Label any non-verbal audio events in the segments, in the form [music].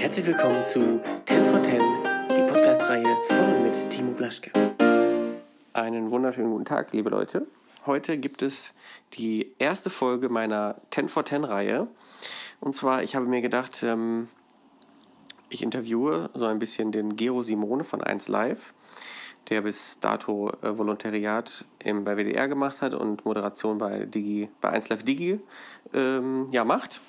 Herzlich willkommen zu 10 for 10, die Podcast-Reihe von mit Timo Blaschke. Einen wunderschönen guten Tag, liebe Leute. Heute gibt es die erste Folge meiner 10 for 10 Reihe. Und zwar, ich habe mir gedacht, ähm, ich interviewe so ein bisschen den Gero Simone von 1 Live, der bis dato äh, Volontariat im, bei WDR gemacht hat und Moderation bei, Digi, bei 1 Live Digi ähm, ja, macht.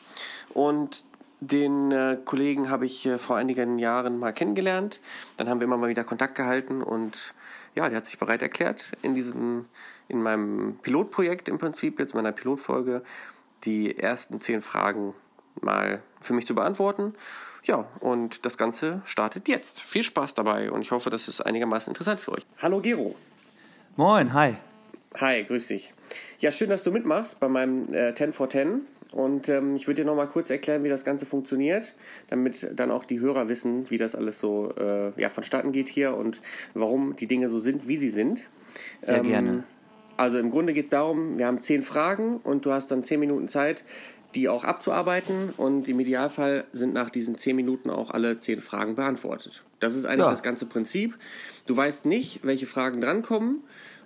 Und den äh, Kollegen habe ich äh, vor einigen Jahren mal kennengelernt. Dann haben wir immer mal wieder Kontakt gehalten und ja, der hat sich bereit erklärt, in diesem, in meinem Pilotprojekt im Prinzip, jetzt meiner Pilotfolge, die ersten zehn Fragen mal für mich zu beantworten. Ja, und das Ganze startet jetzt. Viel Spaß dabei und ich hoffe, das ist einigermaßen interessant für euch. Hallo Gero. Moin, hi. Hi, grüß dich. Ja, schön, dass du mitmachst bei meinem äh, 10 for 10. Und ähm, ich würde dir nochmal kurz erklären, wie das Ganze funktioniert, damit dann auch die Hörer wissen, wie das alles so äh, ja, vonstatten geht hier und warum die Dinge so sind, wie sie sind. Sehr ähm, gerne. Also im Grunde geht es darum, wir haben zehn Fragen und du hast dann zehn Minuten Zeit, die auch abzuarbeiten und im Idealfall sind nach diesen zehn Minuten auch alle zehn Fragen beantwortet. Das ist eigentlich ja. das ganze Prinzip. Du weißt nicht, welche Fragen drankommen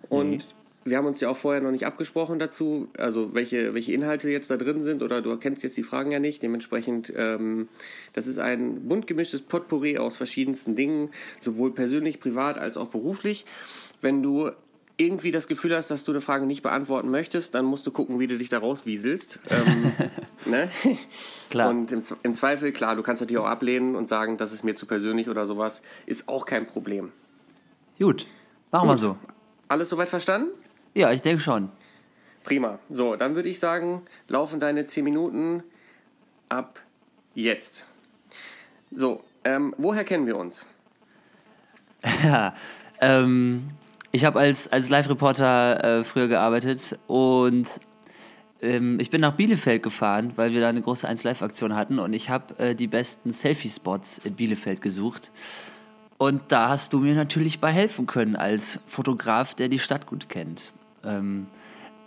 und nee wir haben uns ja auch vorher noch nicht abgesprochen dazu, also welche, welche Inhalte jetzt da drin sind oder du kennst jetzt die Fragen ja nicht. Dementsprechend, ähm, das ist ein bunt gemischtes Potpourri aus verschiedensten Dingen, sowohl persönlich, privat als auch beruflich. Wenn du irgendwie das Gefühl hast, dass du eine Frage nicht beantworten möchtest, dann musst du gucken, wie du dich da rauswieselst. Ähm, [laughs] ne? Klar. Und im, im, Zweifel, klar, du kannst natürlich auch ablehnen und sagen, das ist mir zu persönlich oder sowas, ist auch kein Problem. Gut, machen wir so. Alles soweit verstanden? Ja, ich denke schon. Prima. So, dann würde ich sagen, laufen deine 10 Minuten ab jetzt. So, ähm, woher kennen wir uns? Ja, [laughs] ähm, ich habe als, als Live-Reporter äh, früher gearbeitet und ähm, ich bin nach Bielefeld gefahren, weil wir da eine große 1-Live-Aktion hatten und ich habe äh, die besten Selfie-Spots in Bielefeld gesucht. Und da hast du mir natürlich bei helfen können als Fotograf, der die Stadt gut kennt. Ähm,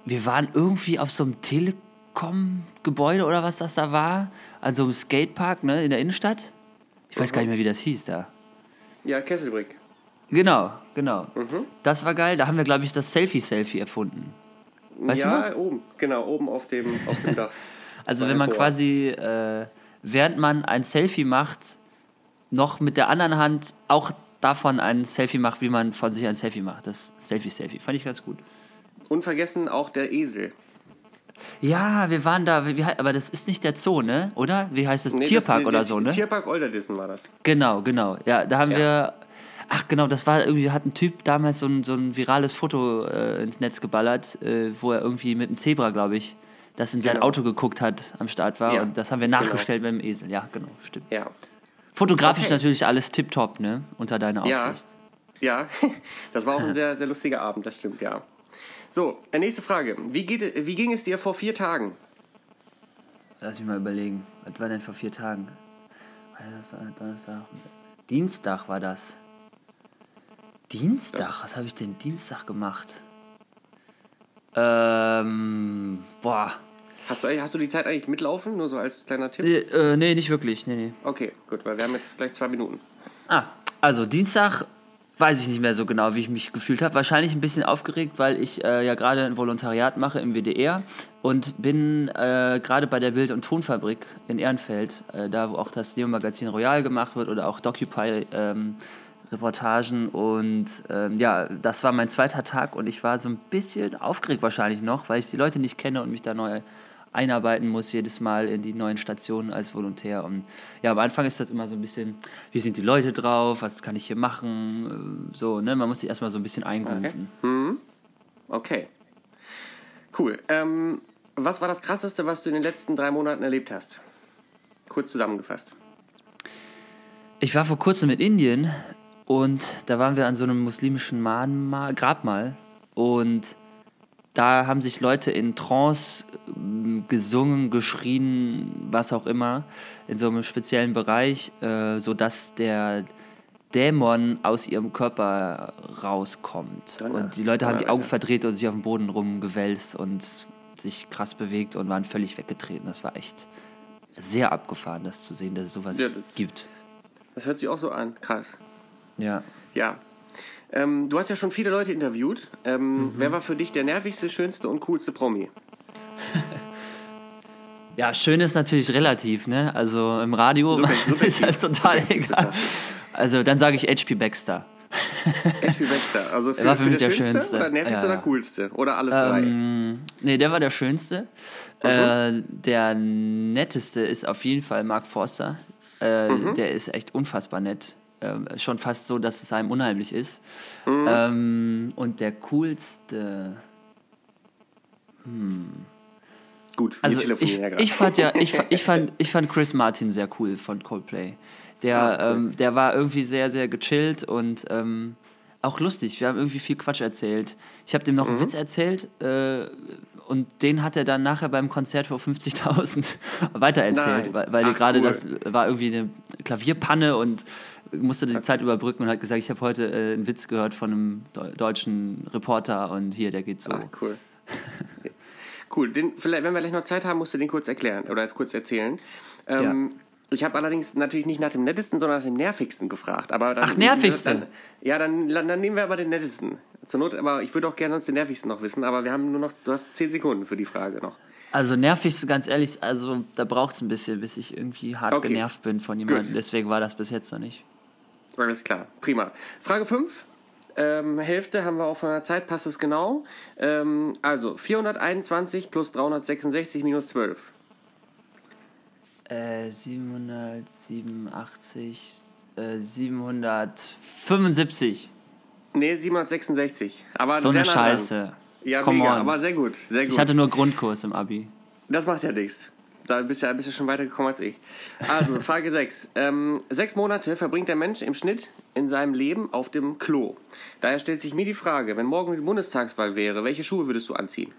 wir waren irgendwie auf so einem Telekom-Gebäude oder was das da war, also im Skatepark ne, in der Innenstadt. Ich weiß mhm. gar nicht mehr, wie das hieß da. Ja, Kesselbrick. Genau, genau. Mhm. Das war geil. Da haben wir, glaube ich, das Selfie-Selfie erfunden. Weißt ja, oben, genau, oben auf dem, auf dem Dach. [laughs] also wenn man quasi, äh, während man ein Selfie macht, noch mit der anderen Hand auch davon ein Selfie macht, wie man von sich ein Selfie macht. Das Selfie-Selfie. Fand ich ganz gut. Unvergessen auch der Esel. Ja, wir waren da, wie, aber das ist nicht der Zoo, ne? Oder? Wie heißt das? Nee, Tierpark das, oder so, ne? Tierpark Olderdissen war das. Genau, genau. Ja, da haben ja. wir. Ach genau, das war irgendwie, hat ein Typ damals so ein, so ein virales Foto äh, ins Netz geballert, äh, wo er irgendwie mit einem Zebra, glaube ich, das in sein genau. Auto geguckt hat, am Start war. Ja. Und das haben wir nachgestellt genau. mit dem Esel. Ja, genau, stimmt. Ja. Fotografisch okay. natürlich alles tipptopp, ne? Unter deiner Aufsicht. Ja, ja. [laughs] das war auch ein sehr, sehr lustiger Abend, das stimmt, ja. So, äh, nächste Frage. Wie, geht, wie ging es dir vor vier Tagen? Lass mich mal überlegen. Was war denn vor vier Tagen? Donnerstag. Dienstag war das. Dienstag? Was habe ich denn Dienstag gemacht? Ähm, boah. Hast du, hast du die Zeit eigentlich mitlaufen? Nur so als kleiner Tipp? Äh, äh, nee, nicht wirklich. Nee, nee. Okay, gut, weil wir haben jetzt gleich zwei Minuten. Ah, also Dienstag weiß ich nicht mehr so genau, wie ich mich gefühlt habe. Wahrscheinlich ein bisschen aufgeregt, weil ich äh, ja gerade ein Volontariat mache im WDR und bin äh, gerade bei der Bild- und Tonfabrik in Ehrenfeld, äh, da wo auch das Neo-Magazin Royal gemacht wird oder auch Docupy. Ähm, Reportagen und ähm, ja, das war mein zweiter Tag und ich war so ein bisschen aufgeregt wahrscheinlich noch, weil ich die Leute nicht kenne und mich da neu einarbeiten muss, jedes Mal in die neuen Stationen als Volontär. Und ja, am Anfang ist das immer so ein bisschen, wie sind die Leute drauf, was kann ich hier machen, so, ne? Man muss sich erstmal so ein bisschen eingrooven. Okay. Mhm. okay. Cool. Ähm, was war das Krasseste, was du in den letzten drei Monaten erlebt hast? Kurz zusammengefasst. Ich war vor kurzem in Indien und da waren wir an so einem muslimischen Mahnmal, Grabmal und da haben sich Leute in Trance äh, gesungen, geschrien, was auch immer, in so einem speziellen Bereich, äh, sodass der Dämon aus ihrem Körper rauskommt. Donner. Und die Leute haben die Augen verdreht und sich auf dem Boden rumgewälzt und sich krass bewegt und waren völlig weggetreten. Das war echt sehr abgefahren, das zu sehen, dass es sowas Ja, das- gibt. Das hört sich auch so an. Krass. Ja. Ja. Ähm, du hast ja schon viele Leute interviewt. Ähm, Wer war für dich der nervigste, schönste und coolste Promi? [laughs] Ja, schön ist natürlich relativ, ne? Also im Radio Super- [laughs] ist das total egal. Also dann sage ich HP Baxter. H.P. Baxter. Also [laughs] für, war für für mich der schönste Schönste. oder nervigste Ja, oder coolste? Oder alles drei? Ähm, nee, der war der schönste. Äh, der netteste ist auf jeden Fall Mark Forster. Äh, Der ist echt unfassbar nett. Ähm, schon fast so, dass es einem unheimlich ist. Ähm, und der coolste. Gut, wir Also ich, ich fand ja, ich, ich, fand, [laughs] ich fand Chris Martin sehr cool von Coldplay. Der, Ah, cool. ähm, der war irgendwie sehr, sehr gechillt und ähm, auch lustig. Wir haben irgendwie viel Quatsch erzählt. Ich habe dem noch Mhm. einen Witz erzählt äh, und den hat er dann nachher beim Konzert vor 50.000 [laughs] weitererzählt, Nein. weil, weil Ach, gerade cool. das war irgendwie eine Klavierpanne und musste die Zeit überbrücken und hat gesagt, ich habe heute äh, einen Witz gehört von einem deu- deutschen Reporter und hier, der geht so. Ah, cool. [laughs] cool. Den, vielleicht, wenn wir gleich noch Zeit haben, musst du den kurz erklären oder kurz erzählen. Ähm, Ich habe allerdings natürlich nicht nach dem nettesten, sondern nach dem nervigsten gefragt. Aber dann, Ach, nervigste? Dann, ja, dann, dann nehmen wir aber den nettesten. Zur Not, aber ich würde auch gerne sonst den nervigsten noch wissen, aber wir haben nur noch, du hast zehn Sekunden für die Frage noch. Also nervig, ganz ehrlich, also da braucht es ein bisschen, bis ich irgendwie hart Okay. genervt bin von jemandem. Deswegen war das bis jetzt noch nicht. Alles klar, prima. Frage 5. Ähm, Hälfte haben wir auch von der Zeit, passt es genau. Ähm, also 421 plus 366 minus 12. Äh, 787, äh, 775. Nee, 766. Aber So eine nah dran. Scheiße. Ja, Come mega, on. aber sehr gut, sehr gut. Ich hatte nur Grundkurs im Abi. das macht ja nichts. Da bist du ja bist du schon weitergekommen als ich. Also, [laughs] Frage 6. Ähm, sechs Monate verbringt der Mensch im Schnitt in seinem Leben auf dem Klo. Daher stellt sich mir die Frage, wenn morgen die Bundestagswahl wäre, welche Schuhe würdest du anziehen?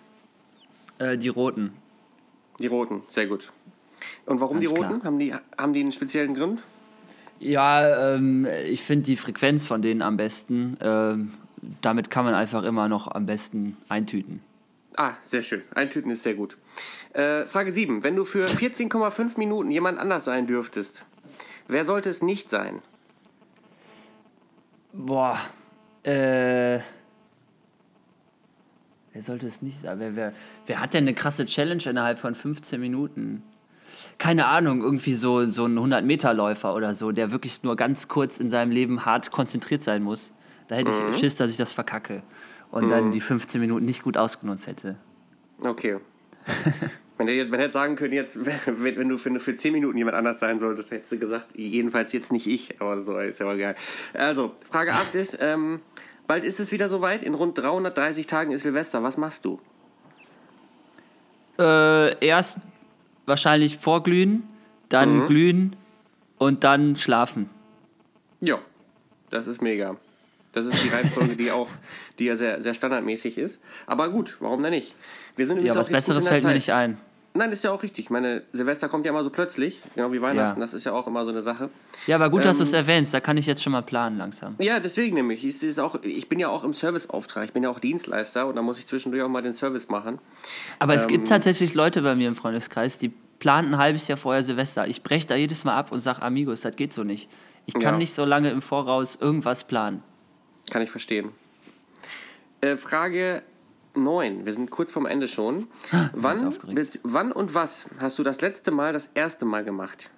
Äh, die roten. Die roten, sehr gut. Und warum Ganz die roten? klar. Haben die, haben die einen speziellen Grund? Ja, ähm, ich finde die Frequenz von denen am besten. Ähm, damit kann man einfach immer noch am besten eintüten. Ah, sehr schön. Eintüten ist sehr gut. Äh, Frage 7. Wenn du für 14,5 Minuten jemand anders sein dürftest, wer sollte es nicht sein? Boah, äh. Wer sollte es nicht sein? Wer, wer, wer hat denn eine krasse Challenge innerhalb von 15 Minuten? Keine Ahnung, irgendwie so, so ein 100-Meter-Läufer oder so, der wirklich nur ganz kurz in seinem Leben hart konzentriert sein muss. Da hätte ich Schiss, dass ich das verkacke und dann die 15 Minuten nicht gut ausgenutzt hätte. Okay. [laughs] wenn, wenn du jetzt sagen können, jetzt, [laughs] wenn, wenn du für, für 10 Minuten jemand anders sein solltest, hättest du gesagt, jedenfalls jetzt nicht ich. Aber so ist ja aber geil. Also, Frage 8 ist, ähm, bald ist es wieder soweit. In rund 330 Tagen ist Silvester. Was machst du? Äh, erst wahrscheinlich vorglühen, dann glühen und dann schlafen. Ja, das ist mega. Das ist die Reihenfolge, die auch, die ja sehr, sehr standardmäßig ist. Aber gut, warum denn nicht? Wir sind Ja, was Besseres fällt mir Zeit. nicht ein. Nein, das ist ja auch richtig. Meine Silvester kommt ja immer so plötzlich, genau wie Weihnachten. Ja. Das ist ja auch immer so eine Sache. Ja, aber gut, dass du Ähm, es erwähnst. Da kann ich jetzt schon mal planen langsam. Ja, deswegen nämlich. Ich, ist auch, ich bin ja auch im Serviceauftrag. Ich bin ja auch Dienstleister und da muss ich zwischendurch auch mal den Service machen. Aber es Ähm, gibt tatsächlich Leute bei mir im Freundeskreis, die planen ein halbes Jahr vorher Silvester. Ich breche da jedes Mal ab und sage, Amigos, das geht so nicht. Ich kann Ja. nicht so lange im Voraus irgendwas planen. Kann ich verstehen. Äh, Frage 9. Wir sind kurz vorm Ende schon. Wann, aufgeregt. bez- wann und was hast du das letzte Mal das erste Mal gemacht?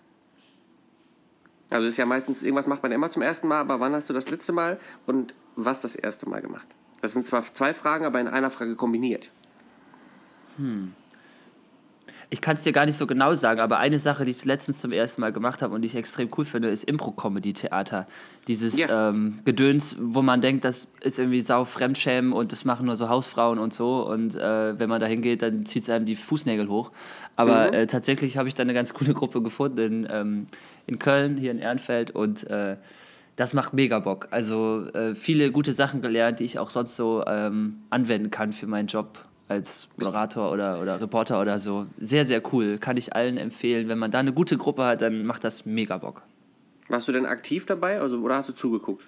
Also das ist ja meistens, irgendwas macht man immer zum ersten Mal, aber wann hast du das letzte Mal und was das erste Mal gemacht? Das sind zwar zwei Fragen, aber in einer Frage kombiniert. Ich kann es dir gar nicht so genau sagen, aber eine Sache, die ich letztens zum ersten Mal gemacht habe und die ich extrem cool finde, ist Impro-Comedy-Theater. Dieses Ja. ähm, Gedöns, wo man denkt, das ist irgendwie sau Fremdschämen und das machen nur so Hausfrauen und so. Und äh, wenn man da hingeht, dann zieht es einem die Fußnägel hoch. Aber äh, tatsächlich habe ich da eine ganz coole Gruppe gefunden in, ähm, in Köln, hier in Ehrenfeld. Und äh, das macht mega Bock. Also äh, viele gute Sachen gelernt, die ich auch sonst so ähm, anwenden kann für meinen Job als Moderator oder, oder Reporter oder so. Sehr, sehr cool. Kann ich allen empfehlen. Wenn man da eine gute Gruppe hat, dann macht das mega Bock. Warst du denn aktiv dabei also, oder hast du zugeguckt?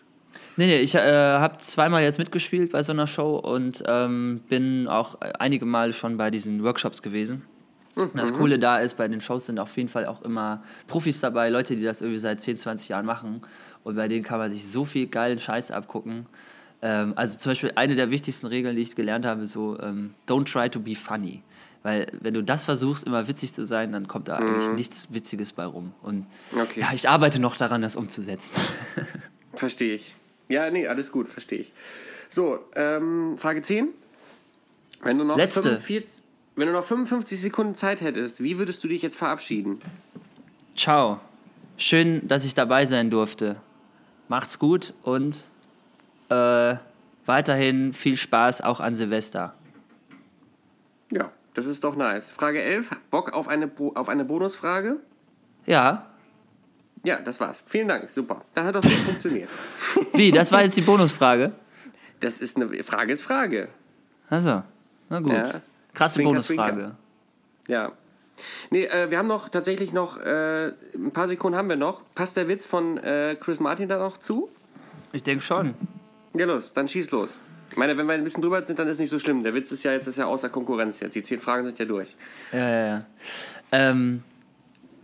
Nee, nee, ich äh, habe zweimal jetzt mitgespielt bei so einer Show und ähm, bin auch einige Male schon bei diesen Workshops gewesen. Und das Coole da ist, bei den Shows sind auf jeden Fall auch immer Profis dabei, Leute, die das irgendwie seit 10, 20 Jahren machen. Und bei denen kann man sich so viel geilen Scheiß abgucken. Ähm, also zum Beispiel eine der wichtigsten Regeln, die ich gelernt habe, so ähm, don't try to be funny. Weil wenn du das versuchst, immer witzig zu sein, dann kommt da eigentlich nichts Witziges bei rum. Und Okay. ja, ich arbeite noch daran, das umzusetzen. [laughs] Verstehe ich. Ja, nee, alles gut, verstehe ich. So, ähm, Frage 10. Wenn du noch Letzte. 45, wenn du noch 55 Sekunden Zeit hättest, wie würdest du dich jetzt verabschieden? Ciao. Schön, dass ich dabei sein durfte. Macht's gut und äh, weiterhin viel Spaß auch an Silvester. Ja, das ist doch nice. Frage 11. Bock auf eine, Bo- auf eine Bonusfrage? Ja. Ja, das war's. Vielen Dank. Super. Das hat doch gut [laughs] funktioniert. Wie? Das war jetzt die Bonusfrage? Das ist eine Frage ist Frage. Also, na gut. Ja. Krasse Zwinker, Bonusfrage. zwinker. Ja. Nee, äh, wir haben noch tatsächlich noch, äh, ein paar Sekunden haben wir noch. Passt der Witz von äh, Chris Martin da noch zu? Ich denke schon. Ja, los, dann schieß los. Ich meine, wenn wir ein bisschen drüber sind, dann ist nicht so schlimm. Der Witz ist ja jetzt ist ja außer Konkurrenz jetzt. Die zehn Fragen sind ja durch. Ja, ja, ja. Ähm,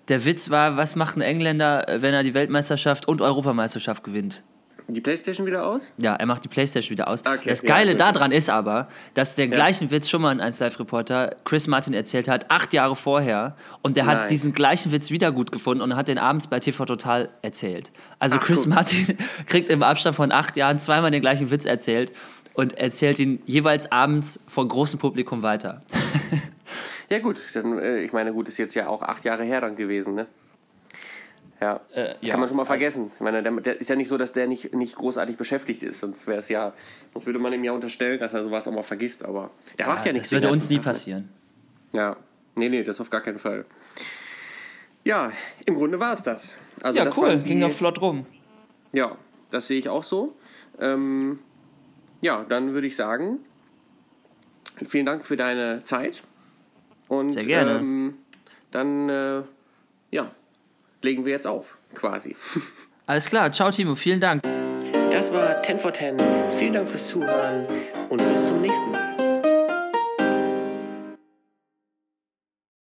der Witz war, was macht ein Engländer, äh, wenn er die Weltmeisterschaft und Europameisterschaft gewinnt? Die Playstation wieder aus? Ja, er macht die Playstation wieder aus. Okay, das ja, Geile gut. daran ist aber, dass der gleichen Witz schon mal in 1 Live Reporter Chris Martin erzählt hat, acht Jahre vorher. Und der Nein. hat diesen gleichen Witz wieder gut gefunden und hat den abends bei TV Total erzählt. Also Ach, Chris guck. Martin [laughs] kriegt im Abstand von acht Jahren zweimal den gleichen Witz erzählt und erzählt ihn jeweils abends vor großem Publikum weiter. [laughs] Ja gut, dann, äh, ich meine, gut, ist jetzt ja auch acht Jahre her dann gewesen, ne? Ja, Äh, ja. kann man schon mal vergessen. Ich meine, der, der ist ja nicht so, dass der nicht, nicht großartig beschäftigt ist, sonst wäre es ja, sonst würde man ihm ja unterstellen, dass er sowas auch mal vergisst, aber der macht ja nichts. das würde uns nie Tag, ne? passieren. Ja, nee, nee, das auf gar keinen Fall. Ja, im Grunde war es das. Also Ja, das cool, die, ging doch flott rum. Ja, das sehe ich auch so. Ähm, ja, dann würde ich sagen, vielen Dank für deine Zeit. Und Sehr gerne. Ähm, dann, äh, ja, legen wir jetzt auf, quasi. [laughs] Alles klar, ciao Timo, vielen Dank. Das war 10 for 10. Vielen Dank fürs Zuhören und bis zum nächsten Mal.